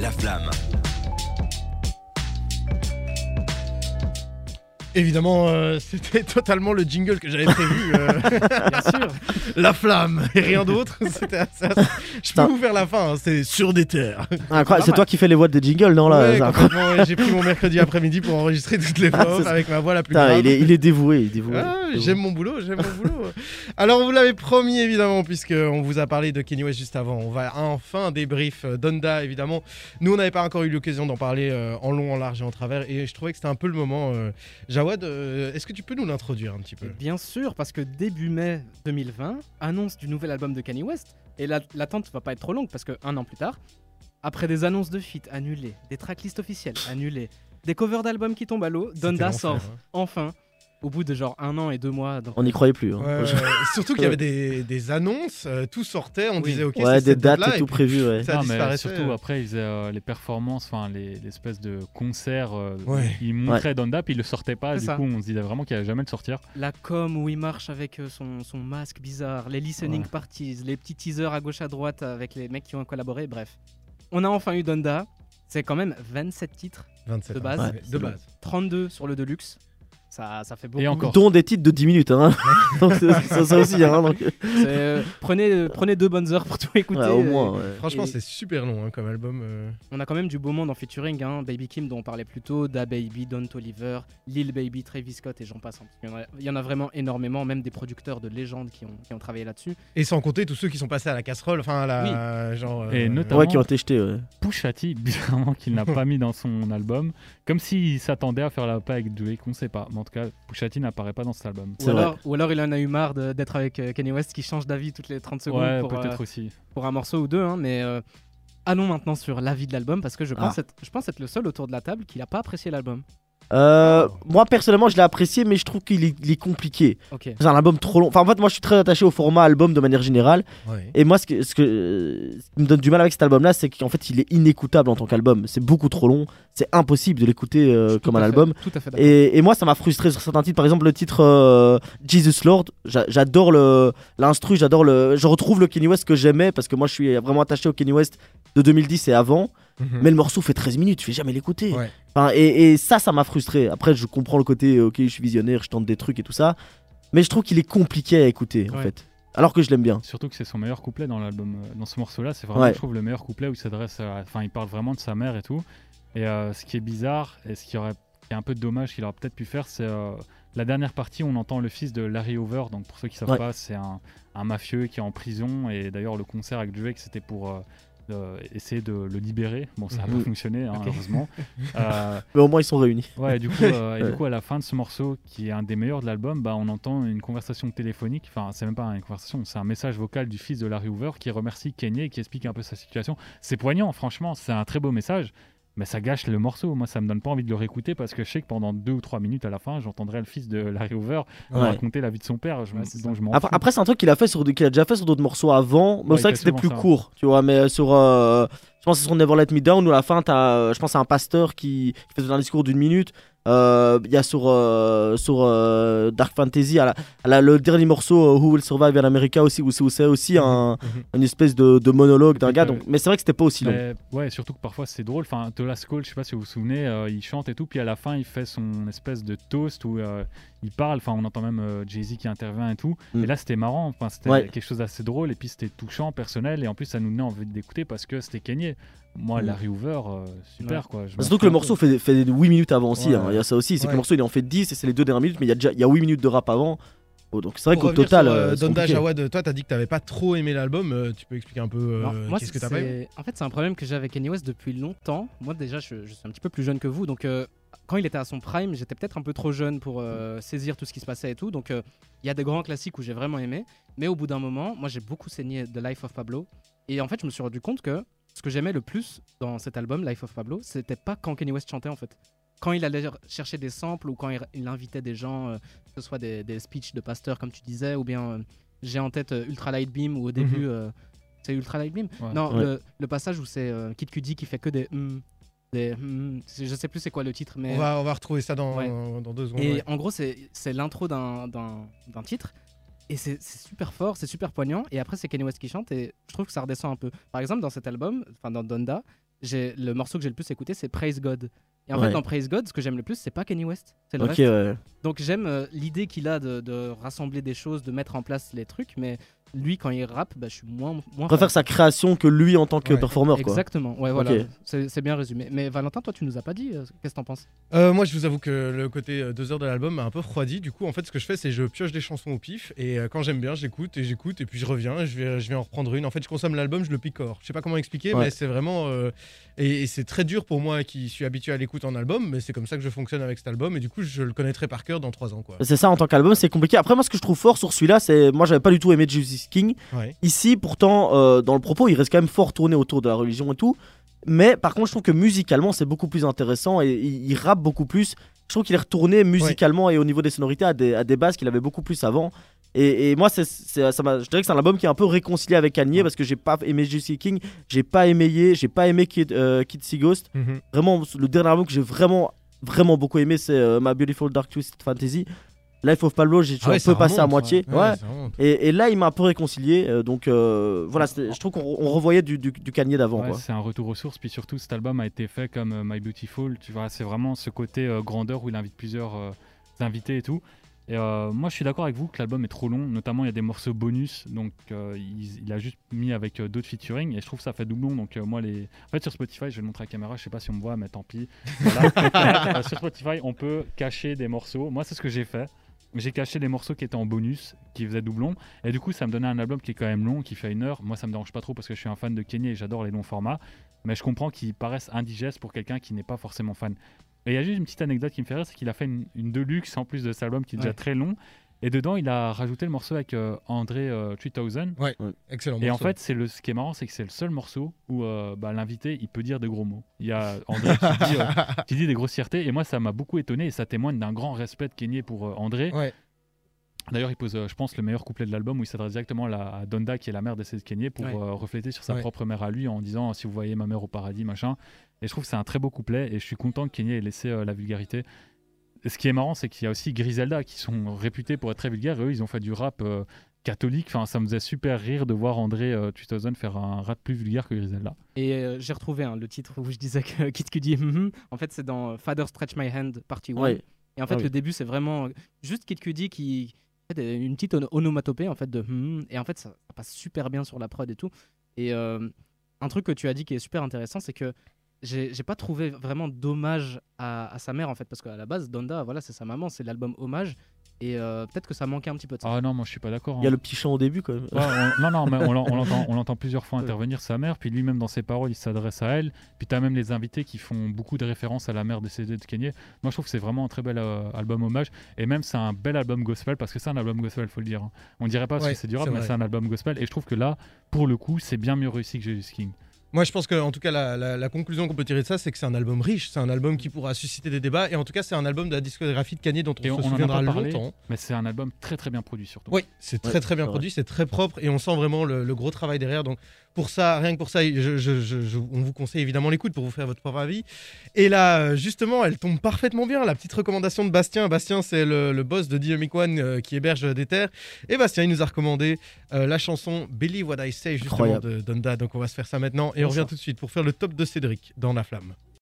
La flamme. Évidemment, euh, c'était totalement le jingle que j'avais prévu. euh, Bien sûr. la flamme et rien d'autre. C'était assez- assez- Je peux Putain. vous faire la fin, hein, c'est sur des terres. Incroyable, c'est toi qui fais les voix des jingles, non là Ouais, c'est incroyable. complètement, ouais, J'ai pris mon mercredi après-midi pour enregistrer toutes les Ah, voix c'est- avec ma voix la plus Putain, grave. il est, il est dévoué, il est dévoué. Ah, Dévoué. j'aime mon boulot, j'aime mon boulot. Alors, vous l'avez promis, évidemment, puisqu'on vous a parlé de Kenny West juste avant. On va enfin débrief euh, Donda, évidemment. Nous, on n'avait pas encore eu l'occasion d'en parler euh, en long, en large et en travers. Et je trouvais que c'était un peu le moment. euh, Jawad, euh, est-ce que tu peux nous l'introduire un petit peu? Bien sûr, parce que début mai 2020, annonce du nouvel album de Kanye West, et la- l'attente va pas être trop longue, parce que un an plus tard, après des annonces de feat annulées, des tracklists officielles annulées, des covers d'albums qui tombent à l'eau, Donda sort. hein. enfin, au bout de genre un an et deux mois. donc- On n'y croyait plus. hein. Ouais. Surtout qu'il y avait des, des annonces, euh, tout sortait, on Oui. disait ok, Ouais, c'est des cette dates et tout prévu, ouais. Ça Non, mais disparaissait. surtout après, ils faisaient euh, les performances, enfin les l'espèce de concert. euh, Ouais. Ils montraient Donda, puis ils le sortaient pas. C'est Du ça. coup, on se disait vraiment qu'il allait jamais le sortir. La com où il marche avec son, son masque bizarre, les listening Ouais. parties, les petits teasers à gauche à droite avec les mecs qui ont collaboré, bref. On a enfin eu Donda. C'est quand même 27 titres, 27 de base. ouais, de base. 32 sur le Deluxe. Ça, ça fait beaucoup. Et encore. Dont des titres de 10 minutes. Hein. donc c'est c'est ça aussi. Hein, donc, euh, prenez, euh, prenez deux bonnes heures pour tout écouter. ouais, au euh, moins. ouais. Franchement, Et- c'est super long hein, comme album. euh. On a quand même du beau monde en featuring. Hein. Baby Kim, dont on parlait plus tôt, Da Baby, Don Toliver, Lil Baby, Travis Scott et j'en passe. Il y, en a, il y en a vraiment énormément, même des producteurs de légende qui ont, qui ont travaillé là-dessus. Et sans compter tous ceux qui sont passés à la casserole, enfin à la. Genre, euh, Et notamment- Ouais, qui ont été jetés. Ouais. Pusha T, bizarrement, qu'il n'a pas mis dans son album. Comme s'il s'attendait à faire la paix avec Drake, on sait pas. Mais en tout cas, Pusha T n'apparaît pas dans cet album. Ou alors, ou alors il en a eu marre d'être avec euh, Kanye West qui change d'avis toutes les 30 secondes Ouais, pour, euh, peut-être aussi. pour un morceau ou deux. hein, mais euh, allons maintenant sur l'avis de l'album parce que je pense, Ah. être, je pense être le seul autour de la table qui n'a pas apprécié l'album. Euh. Moi, personnellement, je l'ai apprécié, mais je trouve qu'il est, il est compliqué. C'est un album trop long. Enfin, en fait, moi, je suis très attaché au format album de manière générale. ouais. Et moi, ce, que, ce, que, euh, ce qui me donne du mal avec cet album-là, c'est qu'en fait, il est inécoutable en tant qu'album. C'est beaucoup trop long. C'est impossible de l'écouter euh, comme un fait- album. Tout à fait d'accord. Et, et moi, ça m'a frustré sur certains titres. Par exemple, le titre euh, Jesus Lord. J'a- J'adore le l'instru, j'adore le. Je retrouve le Kenny West que j'aimais parce que moi, je suis vraiment attaché au Kenny West de 2010 et avant. Mhm. Mais le morceau fait 13 minutes, je vais jamais l'écouter. Ouais. Enfin, et, et ça, ça m'a frustré. Après, je comprends le côté, euh, ok, je suis visionnaire, je tente des trucs et tout ça. Mais je trouve qu'il est compliqué à écouter, en fait. Alors que je l'aime bien. Surtout que c'est son meilleur couplet dans l'album. euh, Dans ce morceau-là, c'est vraiment, Ouais. je trouve, le meilleur couplet où il s'adresse. à- Enfin, il parle vraiment de sa mère et tout. Et euh, ce qui est bizarre et ce qui aurait qui est un peu dommage qu'il aurait peut-être pu faire, c'est euh, la dernière partie où on entend le fils de Larry Hoover. Donc, pour ceux qui savent Ouais. pas, c'est un, un mafieux qui est en prison. Et d'ailleurs, le concert avec Drake, c'était pour. euh, euh, essayer de le libérer. Bon, ça n'a Mhm. pas fonctionné, hein, heureusement. Euh, Mais au moins, ils sont réunis. Ouais, et du coup, euh, et Ouais. du coup, à la fin de ce morceau, qui est un des meilleurs de l'album, bah, on entend une conversation téléphonique. Enfin, c'est même pas une conversation, c'est un message vocal du fils de Larry Hoover qui remercie Kanye et qui explique un peu sa situation. C'est poignant, franchement, c'est un très beau message. Mais ça gâche le morceau. Moi, ça me donne pas envie de le réécouter parce que je sais que pendant deux ou trois minutes à la fin, j'entendrai le fils de Larry Hoover Ouais. raconter la vie de son père, je, Ouais, dont je m'en Après, après, c'est un truc qu'il a, fait sur, qu'il a déjà fait sur d'autres morceaux avant. Mais Ouais, c'est vrai que c'était plus ça. court, tu vois. Mais sur. euh, je pense que c'est sur Never Let Me Down où à la fin, t'as, euh, je pense un pasteur qui, qui fait un discours d'une minute. Euh, Il y a sur, euh, sur euh, Dark Fantasy, à la- à la- le dernier morceau, Who Will Survive in America, aussi, où c'est, aussi un, Mhm. une espèce de, de monologue d'un gars. Donc, mais c'est vrai que c'était pas aussi long. Ouais, surtout que parfois c'est drôle. Enfin, The Last Call, je sais pas si vous vous souvenez, il chante et tout, puis à la fin il fait son espèce de toast où il parle. Enfin, on entend même Jay-Z qui intervient et tout. Mm. Et là, c'était marrant. Enfin, c'était Ouais. quelque chose d'assez drôle et puis c'était touchant, personnel. Et en plus, ça nous donnait envie d'écouter parce que c'était Kanye. Moi, Mm. Larry Hoover, euh, super Ouais. quoi. Je m'en Surtout que le morceau fait, fait 8 minutes avant aussi. Ouais. hein. Il y a ça aussi. C'est que le morceau il est en fait 10 et c'est les deux dernières minutes, mais il y a déjà il y a 8 minutes de rap avant. Oh, donc c'est vrai qu'au total. sur, euh, euh, Donda. Jawad, toi, t'as dit que t'avais pas trop aimé l'album. euh, tu peux expliquer un peu euh, qu'est-ce que t'as pas aimé? c'est- En fait, c'est un problème que j'ai avec Kanye West depuis longtemps. Moi, déjà, je, je suis un petit peu plus jeune que vous. Donc, euh, quand il était à son prime, j'étais peut-être un peu trop jeune pour euh, saisir tout ce qui se passait et tout. Donc, euh, il y a des grands classiques où j'ai vraiment aimé. Mais au bout d'un moment, moi, j'ai beaucoup saigné The Life of Pablo. Et en fait, je me suis rendu compte que ce que j'aimais le plus dans cet album, Life of Pablo, c'était pas quand Kanye West chantait, en fait. Quand il allait chercher des samples ou quand il, il invitait des gens, euh, que ce soit des, des speeches de pasteurs, comme tu disais, ou bien euh, j'ai en tête euh, Ultra Light Beam où au début. euh, c'est Ultra Light Beam Ouais. Non, Ouais. le, le passage où c'est euh, Kid Cudi qui fait que des. hum, des c'est- je sais plus c'est quoi le titre, mais. on, va, on va retrouver ça dans, Ouais. dans deux secondes. Et ouais. en gros, c'est c'est l'intro d'un d'un- d'un titre. Et c'est super fort, c'est super poignant. Et après, c'est Kanye West qui chante. Et je trouve que ça redescend un peu. Par exemple, dans cet album, enfin dans Donda, j'ai le morceau que j'ai le plus écouté, c'est Praise God. Et en Ouais. fait, dans Praise God, ce que j'aime le plus, c'est pas Kanye West, c'est le reste. ouais. Donc j'aime euh, l'idée qu'il a de, de rassembler des choses, de mettre en place les trucs, mais lui, quand il rappe, bah, je suis moins. moins Je préfère fan. sa création que lui en tant que Ouais. performeur, quoi. Exactement, ouais, voilà. C'est bien résumé. Mais Valentin, toi, tu nous as pas dit, euh, qu'est-ce que t'en penses? Euh, moi, je vous avoue que le côté euh, deux heures de l'album m'a un peu refroidi. Du coup, en fait, ce que je fais, c'est je pioche des chansons au pif et euh, quand j'aime bien, j'écoute et j'écoute et puis je reviens et je vais, je vais en reprendre une. En fait, je consomme l'album, je le picore. Je sais pas comment expliquer, Ouais. mais c'est vraiment euh, et, et c'est très dur pour moi qui suis habitué à l'écoute en album, mais c'est comme ça que je fonctionne avec cet album et du coup, je le connaîtrai par cœur dans trois ans, quoi. C'est ça en tant qu'album, c'est compliqué. Après, moi, ce que je trouve fort sur celui-là, c'est. Moi, j'avais pas du tout aimé King. Ouais. Ici, pourtant, euh, dans le propos, il reste quand même fort tourné autour de la religion et tout. Mais par contre, je trouve que musicalement, c'est beaucoup plus intéressant et il, il rappe beaucoup plus. Je trouve qu'il est retourné musicalement et au niveau des sonorités à des, à des bases qu'il avait beaucoup plus avant. Et, et moi, c'est, c'est- ça m'a- je dirais que c'est un album qui est un peu réconcilié avec Kanye parce que j'ai pas aimé Juicy King, j'ai pas aimé, j'ai pas aimé Kid, euh, Kid See Ghost. Mhm. Vraiment, le dernier album que j'ai vraiment, vraiment beaucoup aimé, c'est euh, My Beautiful Dark Twisted Fantasy. Life of Pablo, j'ai Ah ouais, un ça peu passé à remonte, moitié. ouais. Ouais. Ouais. Et, et là, il m'a un peu réconcilié. euh, donc euh, voilà, je trouve qu'on on revoyait du, du, du Kanye d'avant. Ouais, c'est un retour aux sources, puis surtout cet album a été fait comme euh, My Beautiful, tu vois, c'est vraiment ce côté euh, grandeur où il invite plusieurs euh, invités et tout. Et euh, moi je suis d'accord avec vous que l'album est trop long, notamment il y a des morceaux bonus, donc euh, il, il a juste mis avec euh, d'autres featuring et je trouve que ça fait doublon. Donc euh, moi les, en fait sur Spotify, je vais le montrer à la caméra, je sais pas si on me voit, mais tant pis. Voilà. Euh, sur Spotify, on peut cacher des morceaux. Moi c'est ce que j'ai fait. J'ai caché les morceaux qui étaient en bonus, qui faisaient doublon. Et du coup, ça me donnait un album qui est quand même long, qui fait une heure. Moi, ça me dérange pas trop parce que je suis un fan de Kenny et j'adore les longs formats. Mais je comprends qu'ils paraissent indigestes pour quelqu'un qui n'est pas forcément fan. Et il y a juste une petite anecdote qui me fait rire, c'est qu'il a fait une, une deluxe en plus de cet album qui est déjà très long. Et dedans, il a rajouté le morceau avec euh, André euh, 3000. Excellent. Et en fait, c'est le, ce qui est marrant, c'est que c'est le seul morceau où euh, bah, l'invité, il peut dire de gros mots. Il y a André qui dit, euh, qui dit des grossièretés. Et moi, ça m'a beaucoup étonné et ça témoigne d'un grand respect de Kenny pour euh, André. Ouais. D'ailleurs, il pose, euh, je pense, le meilleur couplet de l'album où il s'adresse directement à, la- à Donda, qui est la mère d'essai de Kenny, pour Ouais. euh, refléter sur sa Ouais. propre mère à lui en disant Si vous voyez ma mère au paradis, machin. Et je trouve que c'est un très beau couplet et je suis content que Kenny ait laissé euh, la vulgarité. Et ce qui est marrant, c'est qu'il y a aussi Griselda qui sont réputés pour être très vulgaires. Et eux, ils ont fait du rap euh, catholique. Enfin, ça me faisait super rire de voir André euh, 3000 faire un rap plus vulgaire que Griselda. Et euh, j'ai retrouvé hein, le titre où je disais que Kid Cudi, mhm. en fait, c'est dans euh, Father Stretch My Hand, partie 1. Ouais. Et en fait, Ah oui. le début, c'est vraiment juste Kid Cudi qui fait une petite ono- onomatopée en fait de hmm, et en fait ça, ça passe super bien sur la prod et tout. Et euh, un truc que tu as dit qui est super intéressant, c'est que j'ai j'ai pas trouvé vraiment d'hommage à, à sa mère en fait parce qu'à la base Donda, voilà, c'est sa maman, c'est l'album hommage et euh, peut-être que ça manquait un petit peu de ça. Ah non, moi je suis pas d'accord. Il y a hein. le petit chant au début quand même. Ouais, on- non, non, mais on l'en- on l'entend, plusieurs fois Ouais. intervenir sa mère, puis lui-même dans ses paroles, il s'adresse à elle. Puis tu as même les invités qui font beaucoup de références à la mère décédée de Kanye. Moi, je trouve que c'est vraiment un très bel euh, album hommage. Et même, c'est un bel album gospel, parce que c'est un album gospel, faut le dire. hein. On dirait pas parce Ouais, que c'est du rap, c'est mais c'est un album gospel. Et je trouve que là, pour le coup, c'est bien mieux réussi que Jesus King. Moi, je pense que, en tout cas, la, la- la conclusion qu'on peut tirer de ça, c'est que c'est un album riche. C'est un album qui pourra susciter des débats. Et en tout cas, c'est un album de la discographie de Kanye dont on Et se on en a souviendra pas parlé. longtemps. Mais c'est un album très très bien produit, surtout. Oui, c'est très Ouais, très bien vrai. produit, c'est très propre et on sent vraiment le, le gros travail derrière. Donc pour ça, rien que pour ça, je- je- je- je- on vous conseille évidemment l'écoute pour vous faire votre propre avis. Et là, justement, elle tombe parfaitement bien. La petite recommandation de Bastien. Bastien, c'est le, le boss de Dynamic One euh, qui héberge des terres. Et Bastien, il nous a recommandé euh, la chanson Believe What I Say justement Incroyable. de Donda. Donc on va se faire ça maintenant et on revient tout de suite pour faire le top de Cédric dans La Flamme.